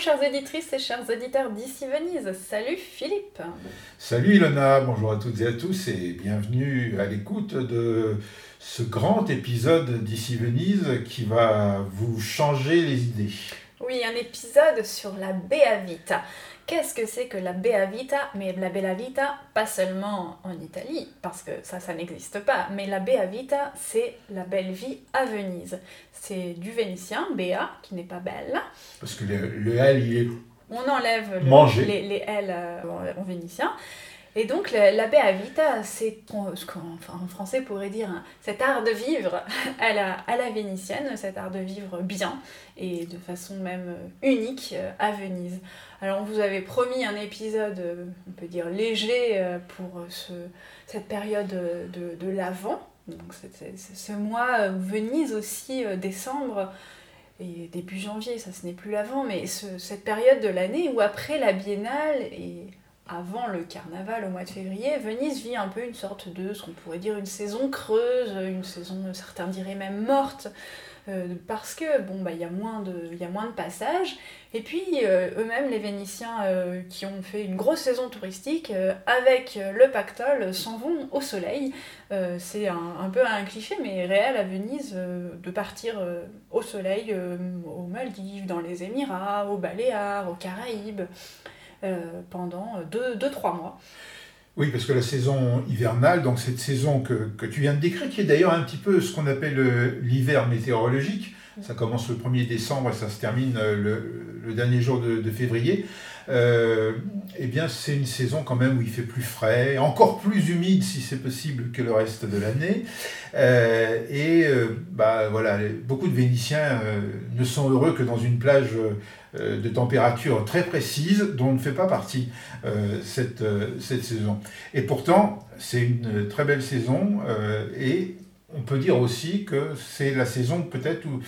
chères auditrices et chers auditeurs d'ici Venise, salut Philippe salut Ilona, bonjour à toutes et à tous et bienvenue à l'écoute de ce grand épisode d'Ici Venise qui va vous changer les idées. Oui, un épisode sur la Bea Vita. Qu'est-ce que c'est que la Bea Vita? Mais la Bella Vita, pas seulement en Italie, parce que ça, ça n'existe pas, mais la Bea Vita, c'est la belle vie à Venise. C'est du vénitien, Bea, qui n'est pas belle. Parce que le, le L, il est On enlève le- les, les L euh, en, en vénitien. Et donc la, la c'est ce qu'on enfin, en français pourrait dire hein, cet art de vivre à la, à la vénitienne, cet art de vivre bien et de façon même euh, unique euh, à Venise. Alors on vous avait promis un épisode, euh, on peut dire léger, pour ce, cette période de, de l'Avent. Donc ce mois Venise aussi, décembre, et début janvier, ça ce n'est plus l'avant, mais ce- cette période de l'année où après la biennale et avant le carnaval au mois de février, Venise vit un peu une sorte de, ce qu'on pourrait dire, une saison creuse, une saison, certains diraient même morte, euh, parce que bon bah il y a moins de, passages. Et puis euh, eux-mêmes les Vénitiens euh, qui ont fait une grosse saison touristique avec le pactole s'en vont au soleil. C'est un, un peu un cliché mais réel à Venise de partir au soleil aux Maldives, dans les Émirats, aux Baléares, aux Caraïbes pendant 2-3 mois. Oui, parce que la saison hivernale, donc cette saison que, que tu viens de décrire, qui est d'ailleurs un petit peu ce qu'on appelle euh, l'hiver météorologique, ça commence le 1er décembre et ça se termine euh, le, le dernier jour de, de février, euh, eh bien c'est une saison quand même où il fait plus frais, encore plus humide si c'est possible que le reste de l'année. Euh, et euh, bah, voilà, beaucoup de Vénitiens euh, ne sont heureux que dans une plage euh, de température très précise dont ne fait pas partie euh, cette, euh, cette saison. Et pourtant, c'est une très belle saison euh, et on peut dire aussi que c'est la saison peut-être où,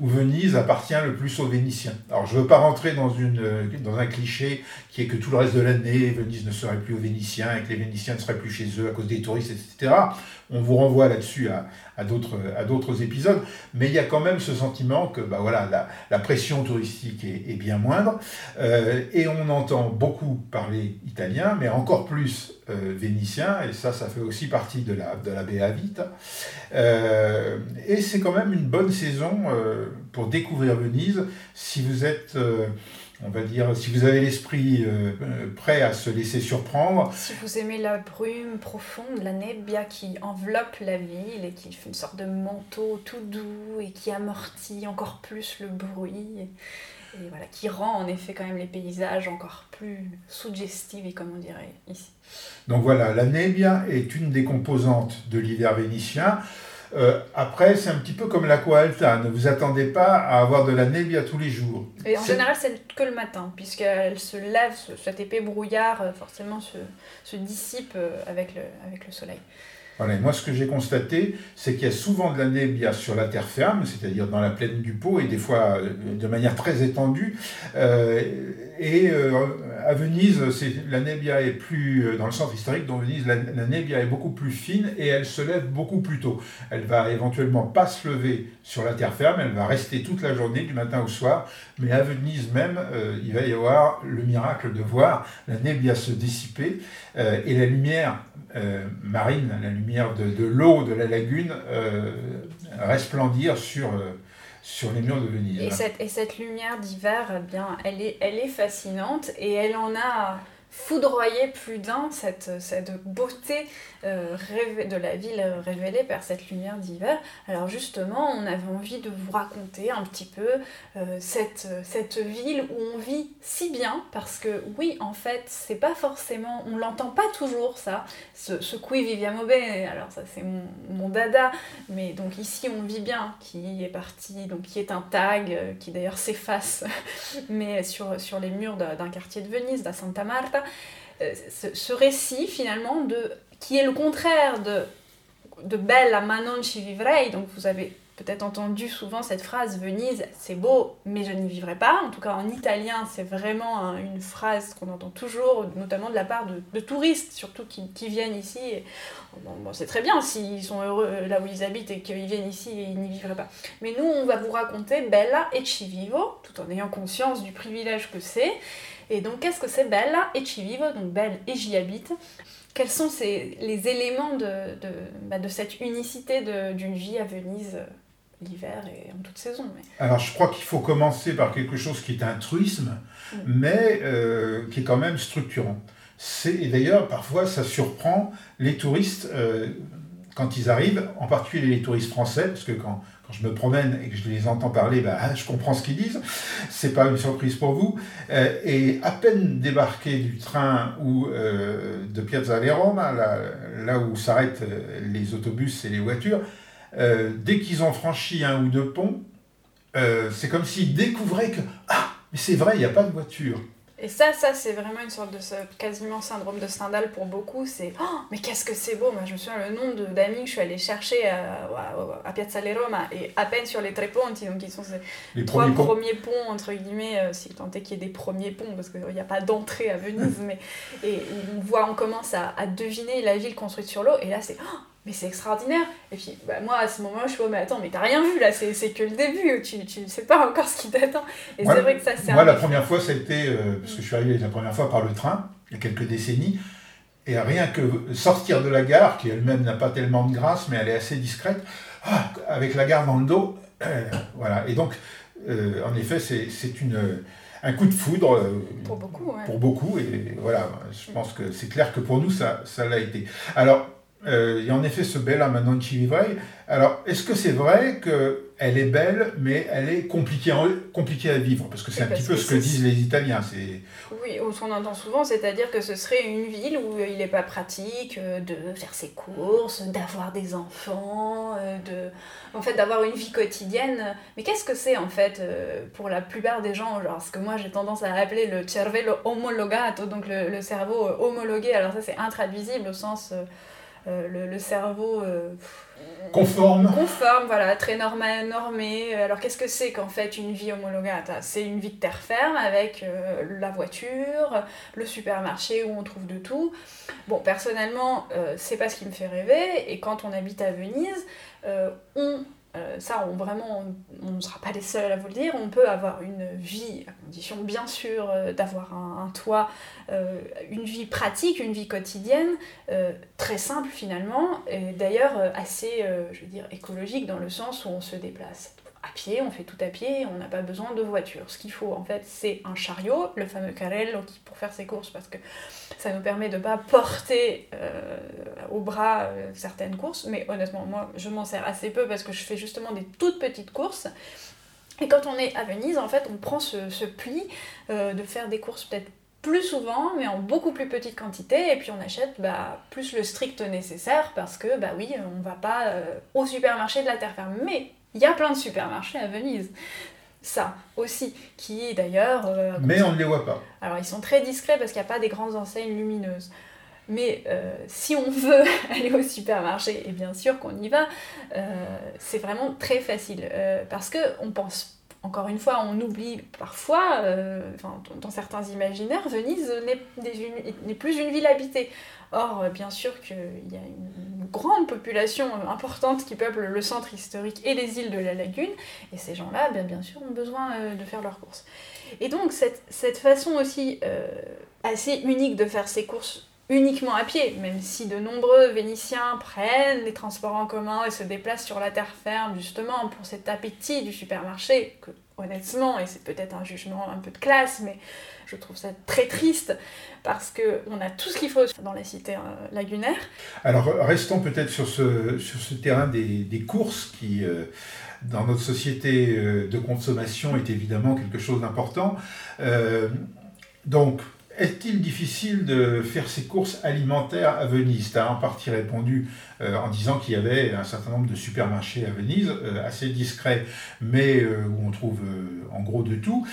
où Venise appartient le plus aux Vénitiens. Alors je ne veux pas rentrer dans, une, euh, dans un cliché qui est que tout le reste de l'année, Venise ne serait plus aux Vénitiens et que les Vénitiens ne seraient plus chez eux à cause des touristes, etc. On vous renvoie là-dessus à, à d'autres épisodes, mais il y a quand même ce sentiment que bah voilà, la, la pression touristique est, est bien moindre. Euh, et on entend beaucoup parler italien, mais encore plus euh, vénitien, et ça, ça fait aussi partie de la, de la Vita. Euh, et c'est quand même une bonne saison euh, pour découvrir Venise si vous êtes, euh, on va dire, si vous avez l'esprit euh, euh, prêt à se laisser surprendre. Si vous aimez la brume profonde, la nebbia qui enveloppe la ville et qui fait une sorte de manteau tout doux et qui amortit encore plus le bruit et, et voilà, qui rend en effet quand même les paysages encore plus suggestifs et comme on dirait ici. Donc voilà, la nebbia est une des composantes de l'hiver vénitien. Euh, après, c'est un petit peu comme l'aqua alta. Ne vous attendez pas à avoir de la nebbia tous les jours. Et en général, c'est que le matin, puisqu'elle se lève, ce- cet épais brouillard euh, forcément se, se dissipe euh, avec le, avec le soleil. Voilà, moi, ce que j'ai constaté, c'est qu'il y a souvent de la nebbia sur la terre ferme, c'est-à-dire dans la plaine du Pô, et des fois euh, de manière très étendue. Euh, et euh, à Venise, la nebbia est plus, euh, dans le centre historique dont Venise, la, la nebbia est beaucoup plus fine et elle se lève beaucoup plus tôt. Elle va éventuellement pas se lever sur la terre ferme, elle va rester toute la journée, du matin au soir. Mais à Venise même, euh, il va y avoir le miracle de voir la nebbia se dissiper euh, et la lumière euh, marine, la lumière de, l'eau de la lagune, euh, resplendir sur, sur les murs de Venise. Et cette, et cette lumière d'hiver, eh bien, elle est, elle est fascinante et elle en a foudroyé plus d'un cette, cette beauté euh, de la ville révélée par cette lumière d'hiver. Alors justement, on avait envie de vous raconter un petit peu euh, cette, cette ville où on vit si bien, parce que oui, en fait, c'est pas forcément, on l'entend pas toujours ça, ce, ce qui viviamo bene, alors ça c'est mon, dada, mais donc ici on vit bien, qui est parti, donc qui est un tag, euh, qui d'ailleurs s'efface, mais sur, sur les murs d'un quartier de Venise, da Santa Marta, euh, ce, récit finalement de, qui est le contraire de, de Bella ma non ci vivrei, donc vous avez peut-être entendu souvent cette phrase Venise, c'est beau, mais je n'y vivrai pas. En tout cas, en italien, c'est vraiment une phrase qu'on entend toujours, notamment de la part de, touristes, surtout qui, qui, viennent ici. bon, c'est très bien s'ils sont heureux là où ils habitent et qu'ils viennent ici et ils n'y vivraient pas. Mais nous, on va vous raconter Bella et ci vivo, tout en ayant conscience du privilège que c'est. Et donc, qu'est-ce que c'est Bella et ci vivo Donc, belle et j'y habite. Quels sont ces, les éléments de, de, bah, de cette unicité d'une vie à Venise euh, l'hiver et en toute saison mais... Alors, je crois qu'il faut commencer par quelque chose qui est un truisme, mm. mais euh, qui est quand même structurant. Et d'ailleurs, parfois, ça surprend les touristes euh, quand ils arrivent, en particulier les touristes français, parce que quand quand je me promène et que je les entends parler, bah, je comprends ce qu'ils disent. C'est pas une surprise pour vous. Euh, et à peine débarqué du train ou euh, de Piazza là, là où s'arrêtent euh, les autobus et les voitures, dès qu'ils ont franchi un ou deux ponts, c'est comme s'ils découvraient que ah, mais c'est vrai, il n'y a pas de voiture. Et ça, ça c'est vraiment une sorte de quasiment syndrome de Stendhal pour beaucoup. C'est oh, mais qu'est-ce que c'est beau Moi, je me souviens le nom d'amis que je suis allée chercher à, à, Piazza di Roma et à peine sur les Treponti, donc ils sont ces les trois premiers ponts. entre guillemets, euh, si tant est qu'il y ait des premiers ponts, parce qu'il n'y a pas d'entrée à Venise, mais et on voit, on commence à, à deviner la ville construite sur l'eau, et là c'est oh, mais c'est extraordinaire. Et puis, bah, moi, à ce moment-là, je suis, oh, mais attends, mais t'as rien vu là, c'est que le début, tu, tu sais pas encore ce qui t'attend. Et c'est vrai que ça, c'est Moi, la première fois, ça a été, euh, parce que je suis arrivé la première fois par le train, il y a quelques décennies, et rien que sortir de la gare, qui elle-même n'a pas tellement de grâce, mais elle est assez discrète, ah, avec la gare dans le dos, euh, voilà. Et donc, euh, en effet, c'est une un coup de foudre pour beaucoup, ouais. pour beaucoup et voilà je pense que c'est clair que pour nous ça ça l'a été alors euh, il y a en effet ce bel maintenant Chivivray. Alors, est-ce que c'est vrai qu'elle est belle, mais elle est compliquée, compliquée à vivre? Parce que c'est un petit peu ce que disent les Italiens. Oui, on entend souvent, c'est-à-dire que ce serait une ville où il n'est pas pratique euh, de faire ses courses, d'avoir des enfants, euh, de... en fait d'avoir une vie quotidienne. Mais qu'est-ce que c'est en fait pour la plupart des gens genre, Ce que moi j'ai tendance à appeler le cervello omologato, donc le, le cerveau homologué. Alors ça c'est intraduisible au sens... Euh, le, cerveau euh, conforme. Conforme, voilà, très normal, normé. Alors qu'est-ce que c'est qu'en fait une vie homologata C'est une vie de terre ferme avec euh, la voiture, le supermarché où on trouve de tout. Bon, personnellement, c'est pas ce qui me fait rêver. Et quand on habite à Venise, on euh, ça, on, vraiment, on ne sera pas les seuls à vous le dire. On peut avoir une vie, à condition bien sûr euh, d'avoir un, toit, euh, une vie pratique, une vie quotidienne, très simple finalement, et d'ailleurs assez, je veux écologique dans le sens où on se déplace à pied, on fait tout à pied, on n'a pas besoin de voiture. Ce qu'il faut en fait, c'est un chariot, le fameux carrello pour faire ses courses, parce que ça nous permet de ne pas porter euh, au bras euh, certaines courses. Mais honnêtement, moi, je m'en sers assez peu parce que je fais justement des toutes petites courses. Et quand on est à Venise, en fait, on prend ce, pli euh, de faire des courses peut-être plus souvent, mais en beaucoup plus petite quantité, et puis on achète bah, plus le strict nécessaire parce que, bah oui, on va pas au supermarché de la terre ferme. Mais il y a plein de supermarchés à Venise. Ça aussi, qui d'ailleurs... Euh, Mais on ne les voit pas. Alors ils sont très discrets parce qu'il n'y a pas des grandes enseignes lumineuses. Mais euh, si on veut aller au supermarché, et bien sûr qu'on y va, euh, c'est vraiment très facile. parce que on pense, encore une fois, on oublie parfois, dans certains imaginaires, Venise n'est plus une ville habitée. Or, bien sûr qu'il y a une grande population importante qui peuple le centre historique et les îles de la lagune, et ces gens-là, bien, bien sûr, ont besoin euh, de faire leurs courses. Et donc, cette, façon aussi euh, assez unique de faire ses courses uniquement à pied, même si de nombreux Vénitiens prennent les transports en commun et se déplacent sur la terre ferme justement pour cet appétit du supermarché, que honnêtement, et c'est peut-être un jugement un peu de classe, mais je trouve ça très triste parce qu'on a tout ce qu'il faut dans la cité euh, lagunaire. Alors restons peut-être sur ce, sur ce terrain des, des courses qui, euh, dans notre société euh, de consommation, est évidemment quelque chose d'important. donc, est-il difficile de faire ses courses alimentaires à Venise? Tu as en partie répondu euh, en disant qu'il y avait un certain nombre de supermarchés à Venise, euh, assez discrets, mais euh, où on trouve en gros de tout,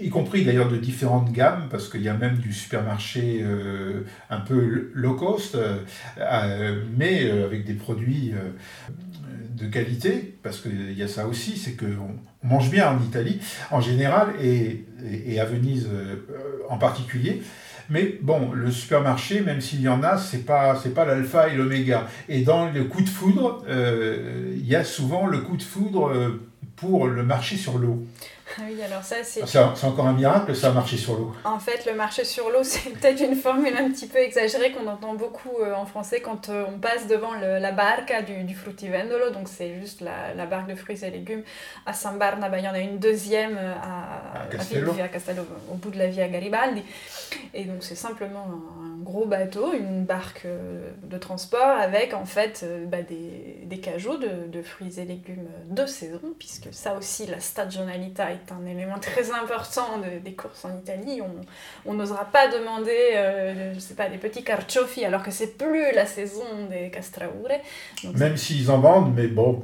y compris d'ailleurs de différentes gammes, parce qu'il y a même du supermarché un peu low cost, mais avec des produits de qualité, parce qu'il y a ça aussi, c'est qu'on mange bien en Italie en général et, à Venise en particulier. Mais bon, le supermarché, même s'il y en a, c'est pas c'est pas l'alpha et l'oméga. Et dans le coup de foudre, euh, il y a souvent le coup de foudre euh, pour le marché sur l'eau. Ah oui, alors ça, c'est. C'est encore un miracle, ça, marcher sur l'eau. En fait, le marché sur l'eau, c'est peut-être une formule un petit peu exagérée qu'on entend beaucoup euh, en français quand euh, on passe devant le, la barca du, du fruttivendolo. Donc, c'est juste la, la, barque de fruits et légumes à San Barnaba. Il y en a une deuxième euh, à, à, Castello. à Castello, au bout de la via Garibaldi. Et donc, c'est simplement un, gros bateau, une barque de transport avec en fait bah, des, des cajots de, de, fruits et légumes de saison, puisque ça aussi, la stagionalità est un élément très important des courses en Italie. On n'osera pas demander, euh, je sais pas, des petits carciofi alors que c'est plus la saison des castraure. Même s'ils en vendent, mais bon,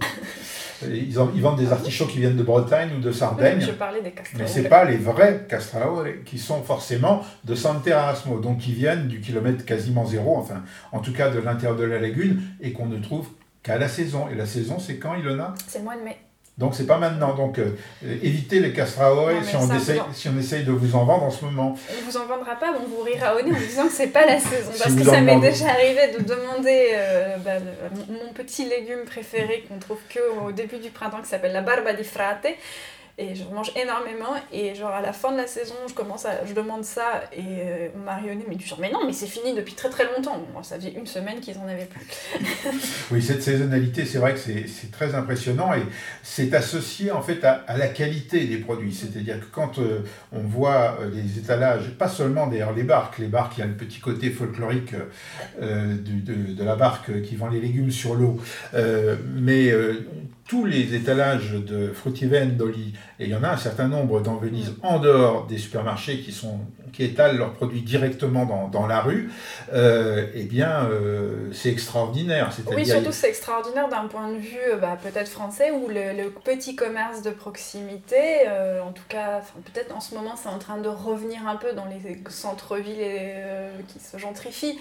ils, ils, vendent des artichauts qui viennent de Bretagne ou de Sardaigne. je parlais des castraure. Mais c'est pas les vrais castraure qui sont forcément de San Terrasmo, donc qui viennent du kilomètre quasiment zéro, enfin, en tout cas de l'intérieur de la lagune, et qu'on ne trouve qu'à la saison. Et la saison, c'est quand, Ilona? C'est le mois de mai. Donc c'est pas maintenant. Donc euh, évitez les castraore si, on essaye, si on essaye de vous en vendre en ce moment. On vous en vendra pas, on vous rira au nez en disant que c'est pas la saison. parce que ça m'est déjà arrivé de demander euh, bah, mon petit légume préféré qu'on trouve que au début du printemps qui s'appelle la barba di frate et je mange énormément. Et genre à la fin de la saison je commence à je demande ça et euh, mais du genre mais non mais c'est fini depuis très très longtemps. Ça faisait une semaine qu'ils en avaient plus. Oui cette saisonnalité c'est vrai que c'est très impressionnant et c'est associé en fait à, à, la qualité des produits. C'est à dire que quand euh, on voit euh, les étalages pas seulement derrière les barques. Les barques il y a le petit côté folklorique euh, de, de, de, la barque qui vend les légumes sur l'eau. Mais tous les étalages de fruttivendoli, et il y en a un certain nombre dans Venise, en dehors des supermarchés qui, sont, qui étalent leurs produits directement dans, dans la rue, euh, eh bien, euh, c'est extraordinaire. Oui, surtout c'est extraordinaire d'un point de vue euh, bah, peut-être français, où le, le, petit commerce de proximité, euh, en tout cas, peut-être en ce moment, c'est en train de revenir un peu dans les centres-villes qui se gentrifient.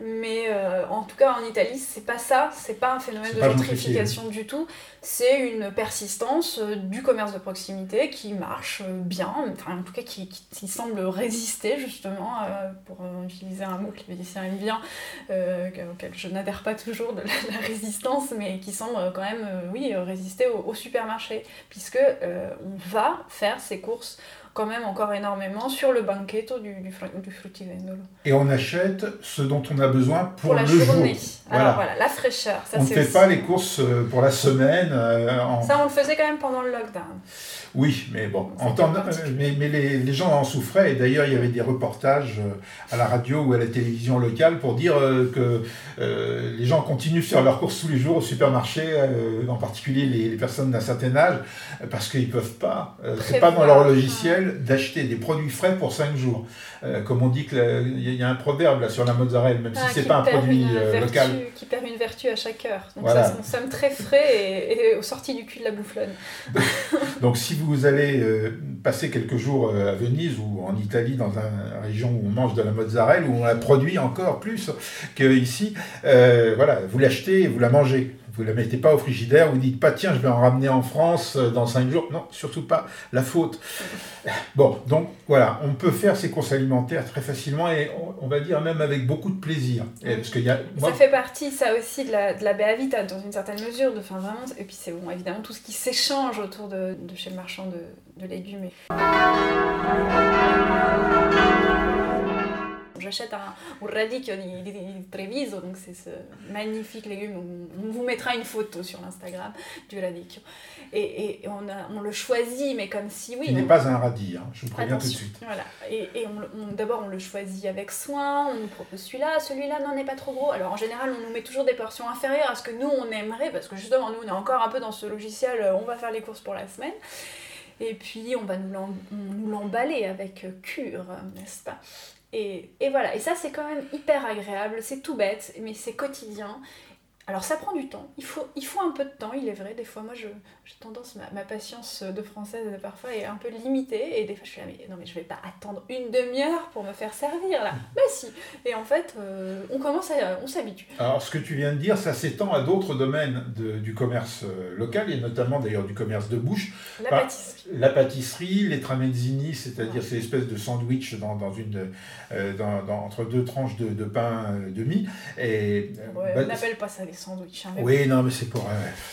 Mais euh, en tout cas, en Italie, c'est pas ça, c'est pas un phénomène de gentrification du tout, c'est une persistance euh, du commerce de proximité qui marche euh, bien, enfin en tout cas qui, qui, qui semble résister justement, euh, pour utiliser un mot que les Vénitiens aiment bien, euh, auquel je n'adhère pas toujours de la, la, résistance, mais qui semble quand même, oui, résister au, au supermarché, puisque on va faire ses courses quand même encore énormément sur le banchetto du, du, du fruttivendolo. Et on achète ce dont on a besoin pour, pour la le journée. Jour. Alors voilà. la fraîcheur. Ça, on ne fait aussi... pas les courses euh, pour la semaine. Euh, en... Ça, on le faisait quand même pendant le lockdown. Oui, mais bon, en temps, mais, mais les, les, gens en souffraient. Et d'ailleurs, il y avait des reportages euh, à la radio ou à la télévision locale pour dire que euh, les gens continuent de faire leurs courses tous les jours au supermarché, en particulier les, les personnes d'un certain âge, parce qu'ils ne peuvent pas, c'est pas dans leur logiciel d'acheter des produits frais pour 5 jours. comme on dit qu'il y a un proverbe là, sur la mozzarella, même ah, si ce n'est pas un produit vertu, local. Qui perd une vertu à chaque heure. Donc voilà. ça consomme très frais et, et, au sorti du cul de la bouffonne. Donc si vous allez euh, passer quelques jours euh, à Venise ou en Italie, dans une région où on mange de la mozzarella, où on la produit encore plus qu'ici, euh, voilà, vous l'achetez et vous la mangez. Vous ne la mettez pas au frigidaire, vous dites pas tiens, je vais en ramener en France euh, dans 5 jours. Non, surtout pas la faute. Bon, donc voilà, on peut faire ses courses alimentaires très facilement et on, on va dire même avec beaucoup de plaisir. Et parce y a, moi... Ça fait partie, ça aussi, de la, de la Béavita dans une certaine mesure. De, enfin, vraiment, et puis c'est bon, évidemment tout ce qui s'échange autour de, de, chez le marchand de, de légumes. Et j'achète un, radicchio di, di, Treviso, donc c'est ce magnifique légume. On, vous mettra une photo sur l'Instagram du radicchio. Et, et on, a, on, le choisit, mais comme si oui. Il n'est pas un radis, hein, je vous préviens tout de suite. Voilà. Et, et d'abord, on le choisit avec soin, on nous propose celui-là, celui-là n'en est pas trop gros. Alors en général, on nous met toujours des portions inférieures à ce que nous on aimerait, parce que justement, nous on est encore un peu dans ce logiciel, euh, on va faire les courses pour la semaine. Et puis on va nous l'emballer avec cure, n'est-ce pas? Et, voilà, et ça c'est quand même hyper agréable, c'est tout bête, mais c'est quotidien. Alors ça prend du temps, il faut, un peu de temps, il est vrai, des fois moi j'ai tendance, ma, ma, patience de française parfois est un peu limitée, et des fois je suis là, mais non mais je vais pas attendre une demi-heure pour me faire servir là, bah si Et en fait, euh, on commence à, on s'habitue. Alors ce que tu viens de dire, ça s'étend à d'autres domaines de, du commerce euh, local, et notamment d'ailleurs du commerce de bouche. La pâtisserie. La pâtisserie, les tramezzini, c'est-à-dire ces espèces de sandwichs dans, dans une, euh, dans, dans, entre deux tranches de, de pain demi. Et, ouais, bah, on n'appelle pas ça sandwichs. Hein, oui, non, mais c'est pour.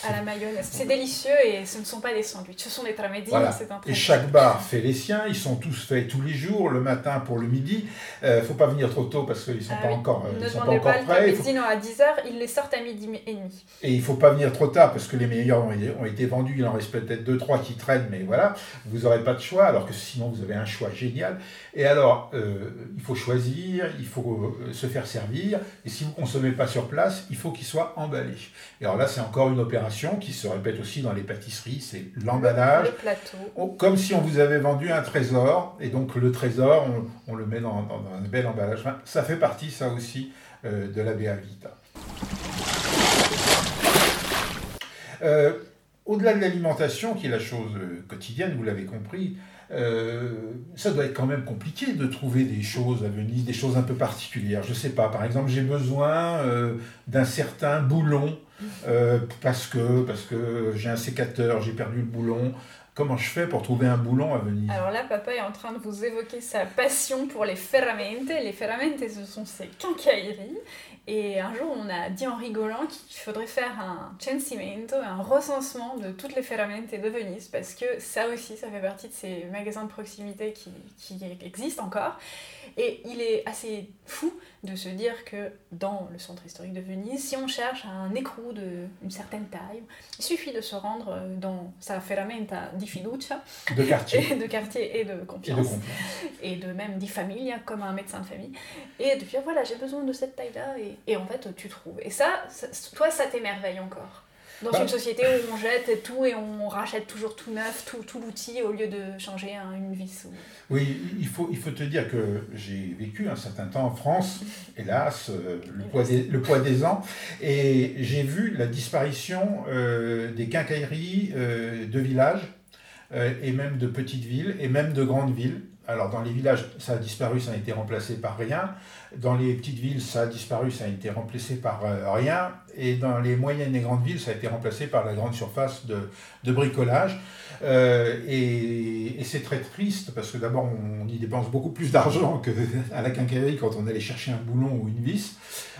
à la mayonnaise. C'est délicieux et ce ne sont pas des sandwichs, ce sont des tramezzini. Voilà. et chaque bar fait les siens, ils sont tous faits tous les jours, le matin pour le midi. Il euh, ne faut pas venir trop tôt parce qu'ils ne sont ah, pas encore, ne ils sont pas encore pas prêts. Le à 10h, ils les sortent à midi et demi. Et il ne faut pas venir trop tard parce que les meilleurs ont été vendus. Il en reste peut-être 2-3 qui traînent, mais voilà, vous n'aurez pas de choix alors que sinon vous avez un choix génial. Et alors, euh, il faut choisir, il faut euh, se faire servir. Et si vous ne consommez pas sur place, il faut qu'il soit emballé. Et alors là, c'est encore une opération qui se répète aussi dans les pâtisseries, c'est l'emballage. Le plateau. comme si on vous avait vendu un trésor, et donc le trésor, on, le met dans, un bel emballage. ça fait partie, ça aussi, euh, de la Béa Vita. Euh, au-delà de l'alimentation, qui est la chose euh, quotidienne, vous l'avez compris, euh, ça doit être quand même compliqué de trouver des choses à Venise, des choses un peu particulières. Je sais pas, par exemple, j'ai besoin d'un certain boulon euh, parce que, parce que j'ai un sécateur, j'ai perdu le boulon. Comment je fais pour trouver un boulon à Venise? Alors là, papa est en train de vous évoquer sa passion pour les ferramente. Les ferramente, ce sont ces quincailleries. Et un jour, on a dit en rigolant qu'il faudrait faire un censimento, un recensement de toutes les ferramente de Venise, parce que ça aussi, ça fait partie de ces magasins de proximité qui, qui existent encore. Et il est assez fou de se dire que dans le centre historique de Venise, si on cherche un écrou d'une certaine taille, il suffit de se rendre dans sa ferramenta fiducia. De quartier. Et de quartier et de confiance. Et de, même di famiglia, comme un médecin de famille. Et de dire, voilà, j'ai besoin de cette taille-là. Et, et, en fait, tu trouves. Et ça, ça toi, ça t'émerveille encore dans bah. une société où on jette tout et on rachète toujours tout neuf, tout, tout l'outil, au lieu de changer une vis. Oui, il faut, il faut te dire que j'ai vécu un certain temps en France, hélas, euh, le, poids des, le poids des ans, et j'ai vu la disparition euh, des quincailleries euh, de villages, et même de petites villes, et même de grandes villes. Alors dans les villages, ça a disparu, ça a été remplacé par rien. Dans les petites villes, ça a disparu, ça a été remplacé par euh, rien. Et dans les moyennes et grandes villes, ça a été remplacé par la grande surface de, de bricolage. Euh, et, et c'est très triste parce que d'abord, on, y dépense beaucoup plus d'argent qu'à la quincaillerie quand on allait chercher un boulon ou une vis,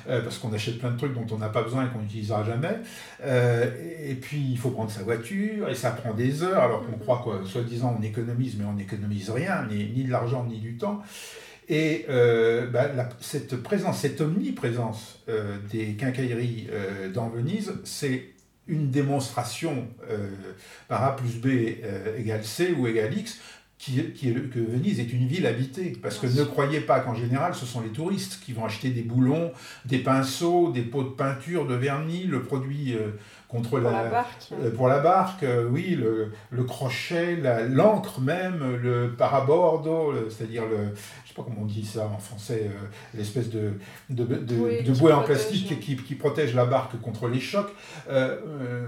euh, parce qu'on achète plein de trucs dont on n'a pas besoin et qu'on n'utilisera jamais. et puis, il faut prendre sa voiture et ça prend des heures, alors qu'on croit quoi, soi-disant, on économise, mais on n'économise rien, ni, ni de l'argent ni du temps. Et euh, bah, cette présence, cette omniprésence euh, des quincailleries euh, dans Venise, c'est une démonstration par A plus B égale C ou égale X qui, qui est, que Venise est une ville habitée. Parce que ne croyez pas qu'en général, ce sont les touristes qui vont acheter des boulons, des pinceaux, des pots de peinture, de vernis, le produit contre pour la, barque. pour la barque, oui, le, le crochet, l'encre même, le parabordo, c'est-à-dire le, comment on dit ça en français, euh, l'espèce de, de, de, bouée en plastique qui, qui, protège la barque contre les chocs. Euh, euh,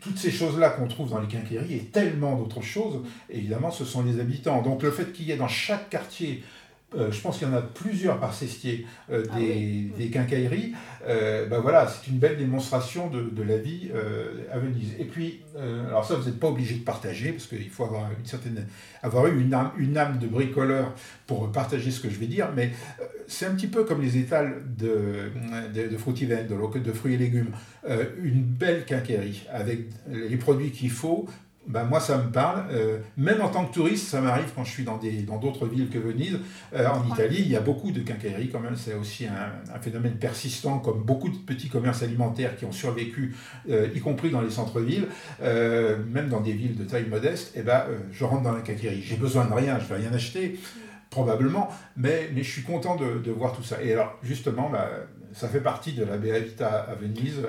toutes ces choses-là qu'on trouve dans les quincailleries et tellement d'autres choses, évidemment, ce sont les habitants. Donc le fait qu'il y ait dans chaque quartier euh, je pense qu'il y en a plusieurs par Cestier euh, ah des, des, quincailleries. Euh, ben voilà, c'est une belle démonstration de, de la vie à Venise. Et puis, alors ça, vous n'êtes pas obligé de partager, parce qu'il faut avoir, une certaine, avoir eu une âme, une âme de bricoleur pour partager ce que je vais dire, mais c'est un petit peu comme les étals de, de, de de fruits et légumes. une belle quincaillerie avec les produits qu'il faut ben moi ça me parle. Euh, même en tant que touriste, ça m'arrive quand je suis dans des dans d'autres villes que Venise. Euh, en Italie, il y a beaucoup de quincailleries quand même. C'est aussi un, un, phénomène persistant, comme beaucoup de petits commerces alimentaires qui ont survécu, euh, y compris dans les centres-villes, même dans des villes de taille modeste. Et eh ben, je rentre dans la quincaillerie. J'ai besoin de rien, je vais rien acheter probablement, mais, mais je suis content de, de voir tout ça. Et alors, justement, bah, ça fait partie de la Beavita à Venise,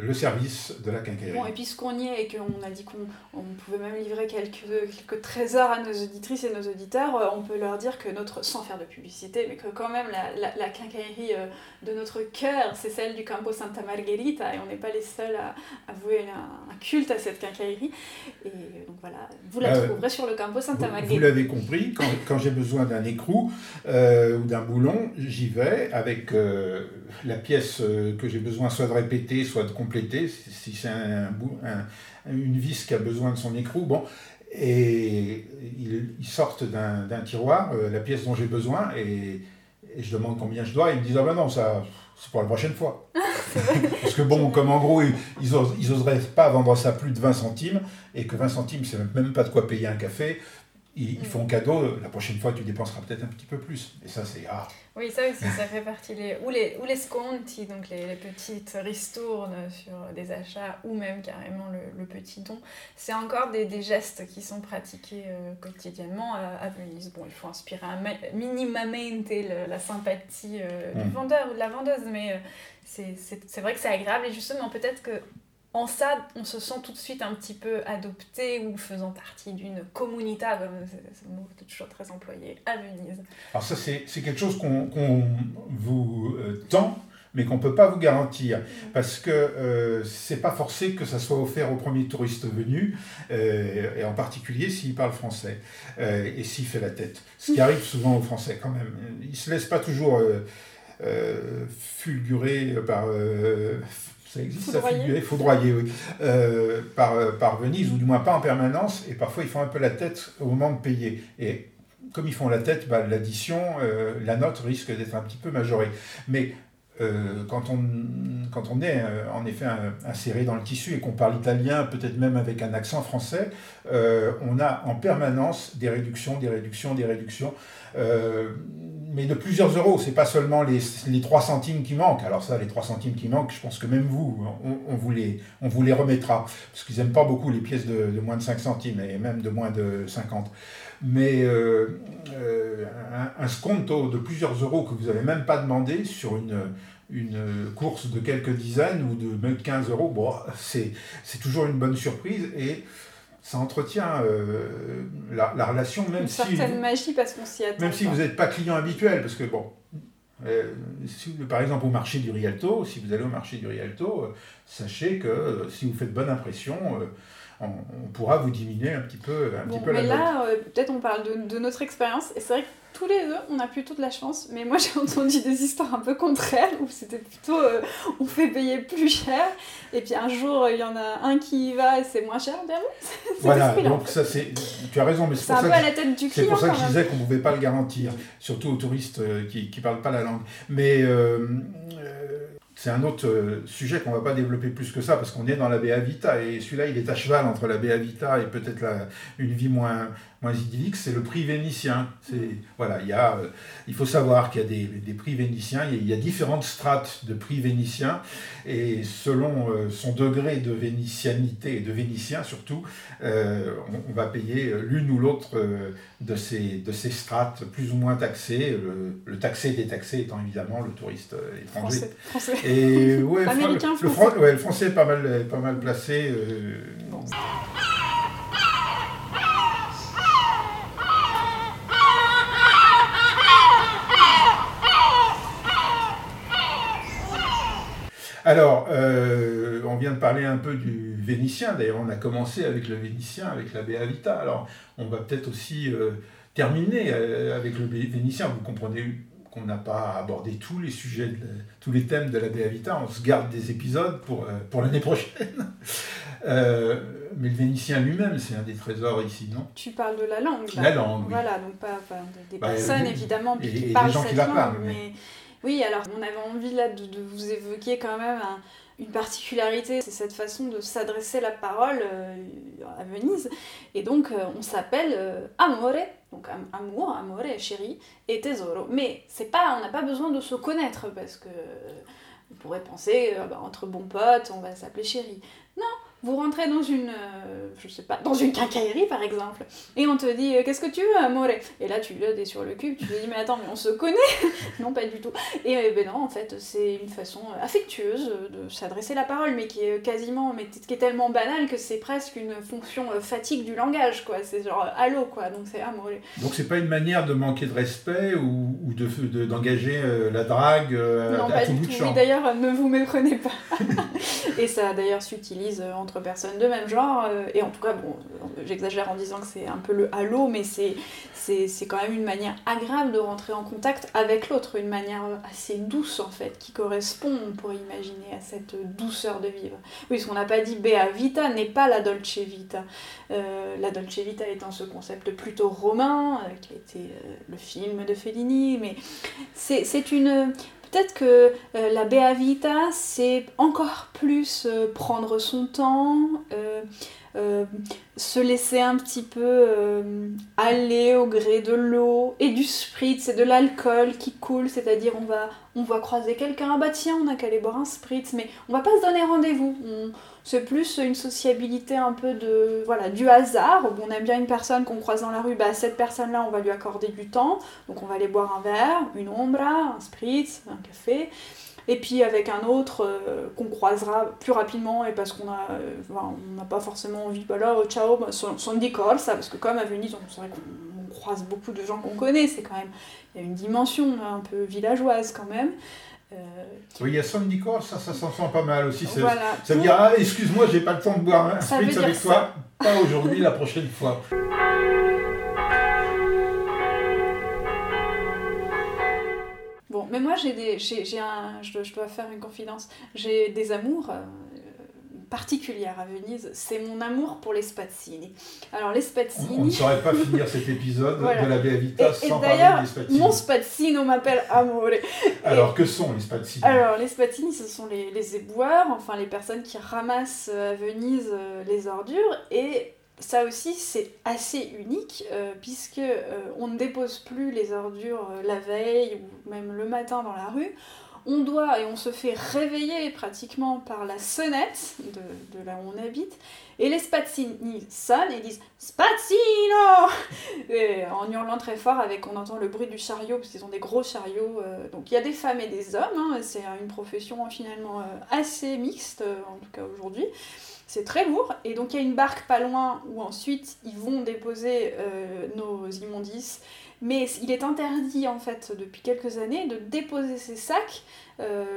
le service de la quincaillerie. Bon, et puisqu'on y est et qu'on a dit qu'on pouvait même livrer quelques, quelques trésors à nos auditrices et nos auditeurs, euh, on peut leur dire que notre, sans faire de publicité, mais que quand même la, la, quincaillerie euh, de notre cœur, c'est celle du Campo Santa Margherita, et on n'est pas les seuls à, avouer un, culte à cette quincaillerie. Et donc voilà, vous la euh, trouverez sur le Campo Santa Margherita. Vous l'avez compris, quand, quand j'ai besoin d'un écrou ou d'un boulon, j'y vais avec la pièce que j'ai besoin soit de répéter, soit de compléter, si c'est un, une vis qui a besoin de son écrou. Bon, et ils, sortent d'un tiroir euh, la pièce dont j'ai besoin et, je demande combien je dois. Et ils me disent Ah ben non, ça, c'est pour la prochaine fois. Parce que bon, comme en gros, ils, ils, oseraient pas vendre ça plus de 20 centimes et que 20 centimes, c'est même pas de quoi payer un café ils, font cadeau, la prochaine fois tu dépenseras peut-être un petit peu plus. Et ça, c'est ah. Oui, ça aussi, ça fait partie. Les, ou, les, ou les sconti, donc les, les, petites ristournes sur des achats, ou même carrément le, le petit don. C'est encore des, des, gestes qui sont pratiqués euh, quotidiennement à, Venise. Bon, il faut inspirer un minimamente la sympathie euh, du mm. vendeur ou de la vendeuse, mais euh, c'est vrai que c'est agréable. Et justement, peut-être que en ça, on se sent tout de suite un petit peu adopté ou faisant partie d'une comunita, comme ce mot est toujours très employé à Venise. Alors ça, c'est quelque chose qu'on vous euh, tend, mais qu'on ne peut pas vous garantir, mm. parce que euh, c'est pas forcé que ça soit offert au premier touriste venu, euh, et en particulier s'il parle français, euh, et s'il fait la tête. Ce qui arrive souvent aux Français quand même. Ils ne se laissent pas toujours fulgurer par ça existe, foudroyer. ça foudroyer, oui, euh, par, euh, par Venise, ou du moins pas en permanence, et parfois ils font un peu la tête au moment de payer. Et comme ils font la tête, bah, l'addition, euh, la note risque d'être un petit peu majorée. Mais quand, on, quand on est en effet inséré dans le tissu et qu'on parle italien, peut-être même avec un accent français, on a en permanence des réductions, des réductions, des réductions mais de plusieurs euros. C'est pas seulement les, les 3 centimes qui manquent. Alors ça, les 3 centimes qui manquent, je pense que même vous, on, vous, les, on vous les remettra. Parce qu'ils n'aiment pas beaucoup les pièces de, de, moins de 5 centimes et même de moins de 50. Mais euh, euh, un, un, sconto de plusieurs euros que vous n'avez même pas demandé sur une, une course de quelques dizaines ou de même 15 euros, bon, c'est toujours une bonne surprise. Et ça entretient euh, la, la, relation, même Une si. certaine magie parce qu'on s'y attend. Même si vous n'êtes pas client habituel, parce que bon. Euh, si, par exemple, au marché du Rialto, si vous allez au marché du Rialto, euh, sachez que si vous faites bonne impression, on, pourra vous diminuer un petit peu, un petit peu mais là, peut-être on parle de, de notre expérience, et c'est vrai que tous les deux, on a plutôt de la chance, mais moi j'ai entendu des histoires un peu contraires où c'était plutôt euh, on fait payer plus cher, et puis un jour il y en a un qui y va et c'est moins cher, bien Voilà, donc ça c'est. Tu as raison, mais c'est pour, ça que, c'est pour ça que je disais qu'on ne pouvait pas le garantir, surtout aux touristes euh, qui ne parlent pas la langue. Mais. Euh, c'est un autre sujet qu'on ne va pas développer plus que ça parce qu'on est dans la Vita et celui-là il est à cheval entre la Vita et peut-être une vie moins, moins idyllique, c'est le prix vénitien. C'est, voilà, il, y a, euh, il faut savoir qu'il y a des, des prix vénitiens, il y, a, différentes strates de prix vénitiens, et selon euh, son degré de vénitianité, et de vénitien surtout, euh, on, va payer l'une ou l'autre de, ces, de ces strates plus ou moins taxées, le, taxé détaxé étant évidemment le touriste étranger. Français, Et, ouais, Américain, le, français. le, français est pas mal, pas mal placé. Alors, euh, on vient de parler un peu du vénitien. D'ailleurs, on a commencé avec le vénitien, avec la Beavita. Alors, on va peut-être aussi euh, terminer euh, avec le vénitien. Vous comprenez qu'on n'a pas abordé tous les sujets, tous les thèmes de la Beavita. On se garde des épisodes pour, pour l'année prochaine. mais le vénitien lui-même, c'est un des trésors ici, non? Tu parles de la langue. La langue, Voilà, donc pas, des, bah, personnes, évidemment, qui parlent cette langue, mais Oui, alors on avait envie là de, vous évoquer quand même une particularité, c'est cette façon de s'adresser la parole euh, à Venise. Et donc on s'appelle amore, donc amour, amore, chéri, et tesoro. Mais c'est pas, on n'a pas besoin de se connaître parce que on pourrait penser bah, entre bons potes, on va s'appeler chéri. Non, vous rentrez dans une, euh, je sais pas, dans une quincaillerie par exemple, et on te dit euh, qu'est-ce que tu veux, amore? Et là tu l'as sur le cul, tu te dis mais attends, mais on se connaît Non, pas du tout. Et euh, ben non, en fait, c'est une façon affectueuse de s'adresser la parole, mais qui est quasiment, mais qui est tellement banale que c'est presque une fonction fatigue du langage, quoi. C'est genre allô, quoi. Donc c'est amore. Donc c'est pas une manière de manquer de respect ou, ou de d'engager la drague non, pas du tout. Oui, d'ailleurs, ne vous méprenez pas. et ça d'ailleurs s'utilise en entre personnes de même genre. Euh, et en tout cas, bon, j'exagère en disant que c'est un peu le halo, mais c'est, quand même une manière agréable de rentrer en contact avec l'autre, une manière assez douce en fait, qui correspond, on pourrait imaginer, à cette douceur de vivre. Oui, ce qu'on n'a pas dit, Bea Vita n'est pas la Dolce Vita. Euh, la Dolce Vita étant ce concept plutôt romain, euh, qui a été le film de Fellini, mais c'est, une Peut-être que euh, la Bea Vita, c'est encore plus euh, prendre son temps, euh, se laisser un petit peu aller au gré de l'eau et du spritz et de l'alcool qui coule, c'est-à-dire on va, on va croiser quelqu'un, ah bah tiens, on a qu'à aller boire un spritz, mais on va pas se donner rendez-vous. C'est plus une sociabilité un peu de voilà du hasard. On aime bien une personne qu'on croise dans la rue, bah cette personne-là, on va lui accorder du temps. Donc on va aller boire un verre, une ombra, un spritz, un café. Et puis avec un autre euh, qu'on croisera plus rapidement et parce qu'on a, euh, on n'a pas forcément envie, bah là, oh, ciao, bah, son, ça, parce que comme à Venise, on, vrai qu'on croise beaucoup de gens qu'on connaît, c'est quand même, il y a une dimension un peu villageoise quand même. Euh, oui, il y a Somnicor, ça, ça s'en sent pas mal aussi. Ça veut dire, ah, excuse-moi, j'ai pas le temps de boire un spritz avec toi. Pas aujourd'hui, la prochaine fois. Mais moi, j'ai des, j'ai, un, je, je, dois faire une confidence. J'ai des amours euh, particulière à Venise, c'est mon amour pour les spazzini. Alors les spazzini... On ne saurait pas finir cet épisode de la Vita sans parler des spazzini. mon spazzino m'appelle Amore. Alors que sont les spazzini? Alors les spazzini, ce sont les, les éboueurs, enfin les personnes qui ramassent à Venise euh, les ordures et ça aussi c'est assez unique euh, puisque euh, on ne dépose plus les ordures la veille ou même le matin dans la rue on doit et on se fait réveiller pratiquement par la sonnette de, là où on habite, et les spazzini sonnent et disent Spazzino En hurlant très fort, avec on entend le bruit du chariot, parce qu'ils ont des gros chariots. Euh, donc il y a des femmes et des hommes, hein, c'est une profession finalement euh, assez mixte, euh, en tout cas aujourd'hui. C'est très lourd, et donc il y a une barque pas loin où ensuite ils vont déposer nos immondices. Mais il est interdit en fait depuis quelques années de déposer ces sacs euh,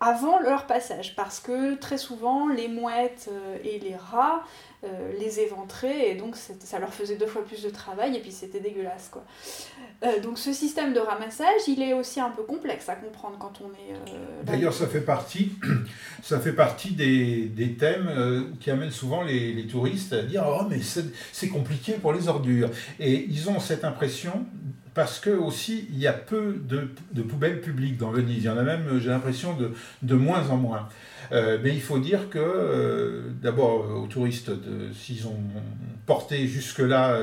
avant leur passage parce que très souvent les mouettes euh, et les rats euh, les éventraient et donc ça leur faisait deux fois plus de travail et puis c'était dégueulasse quoi. donc ce système de ramassage il est aussi un peu complexe à comprendre quand on est... D'ailleurs ça fait partie, ça fait partie des, des thèmes qui amènent souvent les, les, touristes à dire oh mais c'est compliqué pour les ordures et ils ont cette impression parce que aussi il y a peu de, poubelles publiques dans Venise. Il y en a même, j'ai l'impression, de, moins en moins. Euh, mais il faut dire que, euh, d'abord, euh, aux touristes, s'ils ont porté jusque-là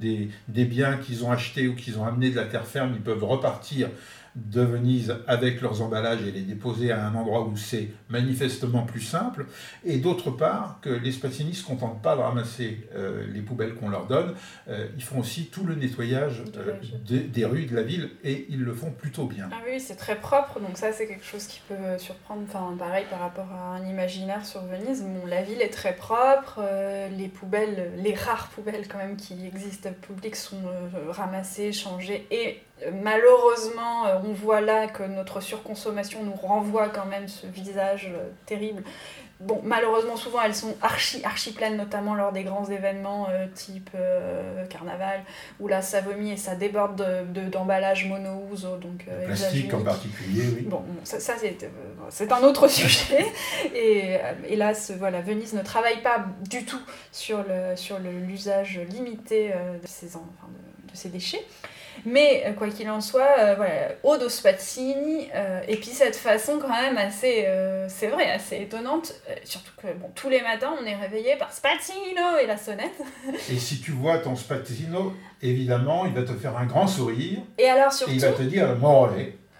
des, biens qu'ils ont achetés ou qu'ils ont amenés de la terre ferme, ils peuvent repartir de Venise avec leurs emballages et les déposer à un endroit où c'est manifestement plus simple, et d'autre part que les Spatini ne se contentent pas de ramasser euh, les poubelles qu'on leur donne, euh, ils font aussi tout le nettoyage euh, des rues de la ville et ils le font plutôt bien. Ah oui, c'est très propre, donc ça c'est quelque chose qui peut surprendre, enfin pareil par rapport à un imaginaire sur Venise, bon, la ville est très propre, les poubelles, les rares poubelles quand même qui existent publiques sont ramassées, changées et malheureusement, euh, on voit là que notre surconsommation nous renvoie quand même ce visage euh, terrible. Bon, malheureusement, souvent elles sont archi, archi pleines, notamment lors des grands événements euh, type carnaval, où là ça vomit et ça déborde d'emballage de, mono-ouzo. Donc, plastique en particulier, oui. Bon, ça, c'est un autre sujet. Et hélas, voilà, Venise ne travaille pas du tout sur l'usage sur limité de ces, enfin, peu ses déchets. Mais quoi qu'il en soit, voilà, Odo Spazzini, et puis cette façon quand même assez, c'est vrai, assez étonnante, surtout que bon, tous les matins on est réveillé par Spazzino et la sonnette. et si tu vois ton Spazzino, évidemment, il va te faire un grand sourire. Et alors surtout. Et il va te dire More.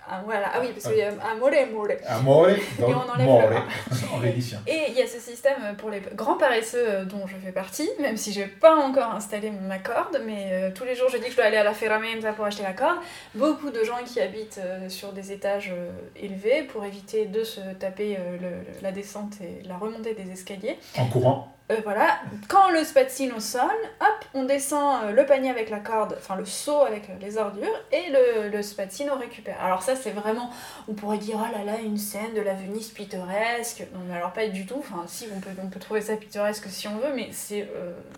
Ah, voilà. ah oui, parce qu'il y a amore, amore. Amore, donc Et on enlève more, le en vénitien. Et il y a ce système pour les grands paresseux euh, dont je fais partie, même si j'ai pas encore installé ma corde, mais euh, tous les jours je dis que je dois aller à la ferramenta pour acheter la corde. Beaucoup de gens qui habitent euh, sur des étages euh, élevés pour éviter de se taper le- la descente et la remontée des escaliers. En courant. Euh, voilà, quand le spazzino sonne, hop, on descend euh, le panier avec la corde, enfin le seau avec euh, les ordures, et le, le récupère. Alors ça, c'est vraiment, on pourrait dire, oh là là, une scène de la Venise pittoresque. Non mais alors pas du tout, enfin si, on peut, on peut trouver ça pittoresque si on veut, mais c'est,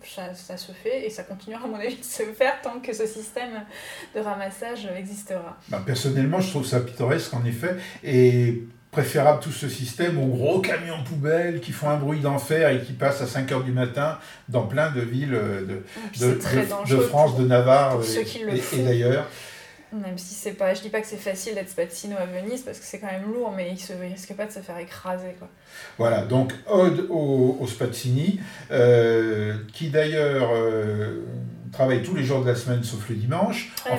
ça, ça se fait, et ça continuera à mon avis de se faire tant que ce système de ramassage existera. Ben, personnellement, je trouve ça pittoresque en effet, et préférable tout ce système aux gros camions poubelles qui font un bruit d'enfer et qui passent à 5 heures du matin dans plein de villes euh, de, puis de, de- France, de Navarre et, d'ailleurs. Même si c'est pas, je dis pas que c'est facile d'être spazzino à Venise parce que c'est quand même lourd, mais il, se, il risque pas de se faire écraser quoi. Voilà, donc ode au, au Spazzini, euh, qui d'ailleurs euh, travaille tous les jours de la semaine sauf le dimanche. Ah oui.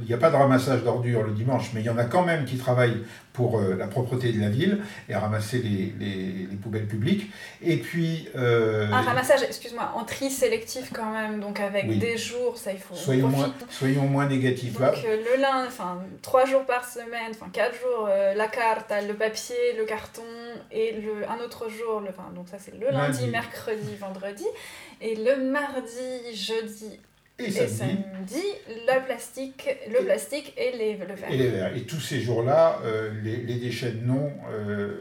Il n'y a pas de ramassage d'ordures le dimanche, mais il y en a quand même qui travaillent pour euh, la propreté de la ville et à ramasser les, les- les poubelles publiques. Et puis, euh, Un ramassage, excuse-moi, en tri sélectif quand même, donc avec Oui. des jours, ça il faut. soyons, moins, soyons moins négatifs. Là, Donc euh, le lundi, enfin trois jours par semaine, enfin quatre jours, euh, la carte, le papier, le carton, et le, un autre jour, le, enfin, donc ça c'est le lundi, Lundi. mercredi, vendredi, et le mardi, jeudi et et samedi. samedi, la plastique, le Et- plastique et les, le verre. Et les verres. Et tous ces jours-là, euh, les, les déchets non, euh,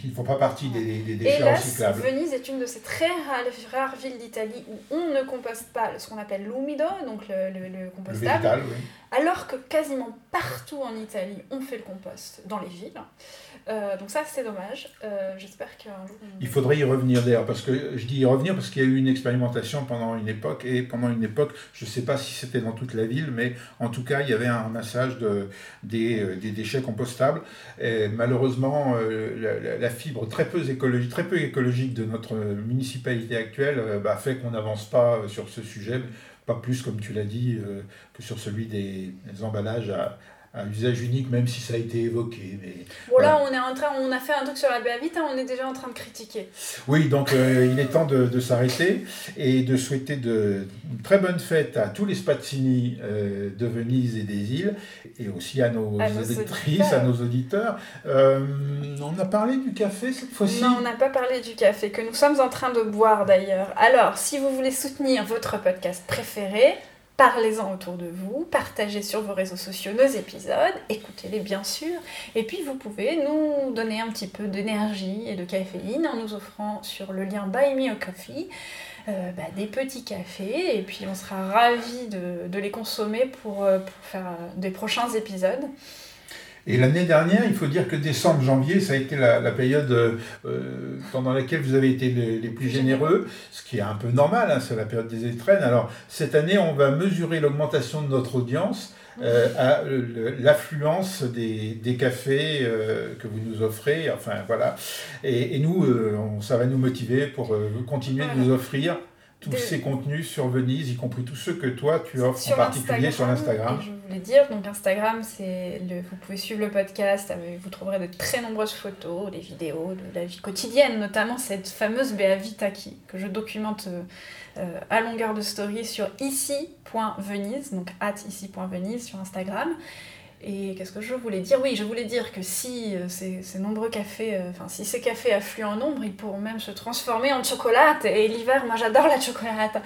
qui ne font pas partie des, des déchets Hélas, recyclables. Venise est une de ces très rares, rares villes d'Italie où on ne composte pas ce qu'on appelle l'umido, donc le, le- le Le compostable, végétal, oui. alors que quasiment partout en Italie, on fait le compost dans les villes. Euh, donc ça, c'est dommage. Euh, J'espère qu'un jour... Il faudrait y revenir d'ailleurs, parce que je dis y revenir parce qu'il y a eu une expérimentation pendant une époque, et pendant une époque, je ne sais pas si c'était dans toute la ville, mais en tout cas, il y avait un ramassage de, des, euh, des déchets compostables. Et malheureusement, la, la- la fibre très peu, écologique, très peu écologique de notre municipalité actuelle euh, bah, fait qu'on n'avance pas euh, sur ce sujet, pas plus, comme tu l'as dit, euh, que sur celui des, des emballages à, à usage unique, même si ça a été évoqué. Mais... Bon là, on est en train, on a fait un truc sur la Béavita, on est déjà en train de critiquer. Oui, donc euh, il est temps de, de s'arrêter et de souhaiter de, une très bonne fête à tous les Spazzini euh, de Venise et des îles et aussi à nos, À nos auditrices, auditeurs. à nos auditeurs. Euh, on a parlé du café cette fois-ci? Non, on n'a pas parlé du café, que nous sommes en train de boire d'ailleurs. Alors, si vous voulez soutenir votre podcast préféré, parlez-en autour de vous, partagez sur vos réseaux sociaux nos épisodes, écoutez-les bien sûr, et puis vous pouvez nous donner un petit peu d'énergie et de caféine en nous offrant sur le lien Buy Me a Coffee euh, bah, des petits cafés, et puis on sera ravis de, les consommer pour, euh, faire euh, des prochains épisodes. Et l'année dernière, il faut dire que décembre, janvier, ça a été la, la période euh, pendant laquelle vous avez été les, les plus généreux, ce qui est un peu normal, hein, c'est la période des étrennes. Alors cette année, on va mesurer l'augmentation de notre audience euh, à l'affluence des, des cafés euh, que vous nous offrez. Enfin voilà. Et, et nous, euh, on- ça va nous motiver pour euh, continuer de vous offrir tous ces contenus sur Venise, y compris tous ceux que toi tu offres en particulier sur l'Instagram. Et je voulais dire, donc Instagram, c'est le, vous pouvez suivre le podcast, avec- vous trouverez de très nombreuses photos, des vidéos de la vie quotidienne, notamment cette fameuse Beavita qui, que je documente euh, euh, à longueur de story sur ici.venise, donc at ici.venise sur Instagram. Et qu'est-ce que je voulais dire? Oui, je voulais dire que si euh, ces, ces nombreux cafés, euh, enfin si ces cafés affluent en nombre, ils pourront même se transformer en chocolat. Et l'hiver, moi j'adore la chocolate.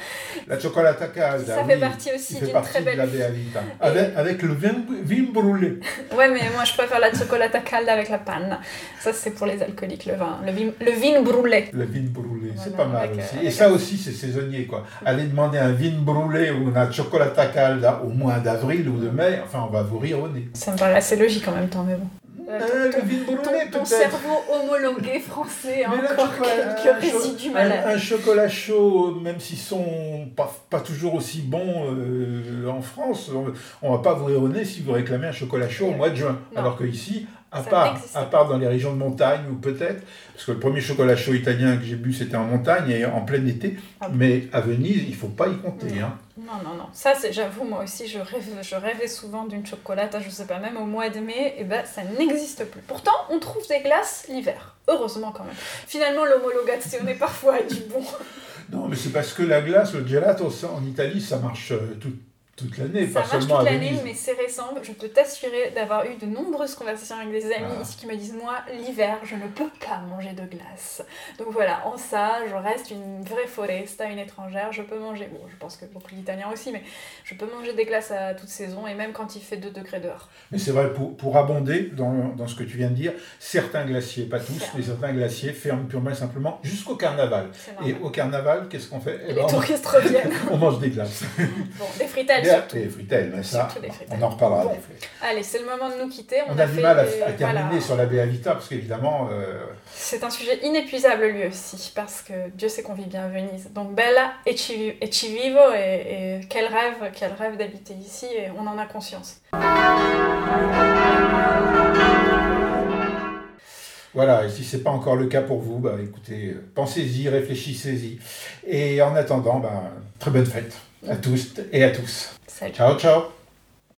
La chocolata calda, Ça fait partie aussi d'une très de belle la Beavita. Avec, avec le vin, vin brûlé. Ouais, mais moi je préfère la chocolate calda avec la panne. Ça, c'est pour les alcooliques, le vin. Le vin, le vin brûlé. Le vin brûlé, c'est pas mal avec, aussi. Et ça un- aussi, c'est saisonnier, quoi. Aller demander un vin brûlé ou une chocolata calda au mois d'avril ou de mai, enfin, on va vous rire au nez. Ça me paraît assez logique en même temps, mais bon. Euh, Euh, ton- le vin brûlé, ton cerveau homologué français a encore quelques un résidus un, malades. un chocolat chaud, même s'ils sont pas, pas toujours aussi bons, euh, en France, on ne va pas vous réunir si vous réclamez un chocolat chaud au mois de juin. Alors que ici, à part, à part dans les régions de montagne ou peut-être, parce que le premier chocolat chaud italien que j'ai bu c'était en montagne et en plein été, ah mais à Venise il ne faut pas y compter. Non, hein. non, non, non. Ça j'avoue, moi aussi je, rêve, je rêvais souvent d'une chocolate, je sais pas, même au mois de mai, et ben ça n'existe plus. Pourtant on trouve des glaces l'hiver, heureusement quand même. Finalement l'homologation est parfois du bon. non mais c'est parce que la glace, le gelato en Italie ça marche euh, tout toute l'année, pas seulement toute l'année, mais c'est récent. Je peux t'assurer d'avoir eu de nombreuses conversations avec des amis ici qui me disent Moi, l'hiver, je ne peux pas manger de glace. Donc voilà, en ça, je reste une vraie foresta, une étrangère. Je peux manger, bon, je pense que beaucoup d'Italiens aussi, mais je peux manger des glaces à toute saison et même quand il fait 2 degrés dehors. Mais c'est vrai, pour, pour abonder dans, dans, ce que tu viens de dire, certains glaciers, pas tous, mais certains glaciers ferment purement et simplement jusqu'au carnaval. Et au carnaval, qu'est-ce qu'on fait? Eh Les ben, touristes reviennent. on mange des glaces. bon, des fritelles les fritelles, mais ça, on en reparlera. allez, c'est le moment de nous quitter. On, a, du mal à, terminer sur la Béavita, parce qu'évidemment... Euh, c'est un sujet inépuisable lui aussi, parce que Dieu sait qu'on vit bien à Venise. Donc Bella et ci, vivo, et, quel rêve, quel rêve d'habiter ici, et on en a conscience. Voilà, et si ce n'est pas encore le cas pour vous, bah, écoutez, pensez-y, réfléchissez-y. Et en attendant, bah, très bonne fête à tous et à tous. Salut. Ciao, ciao.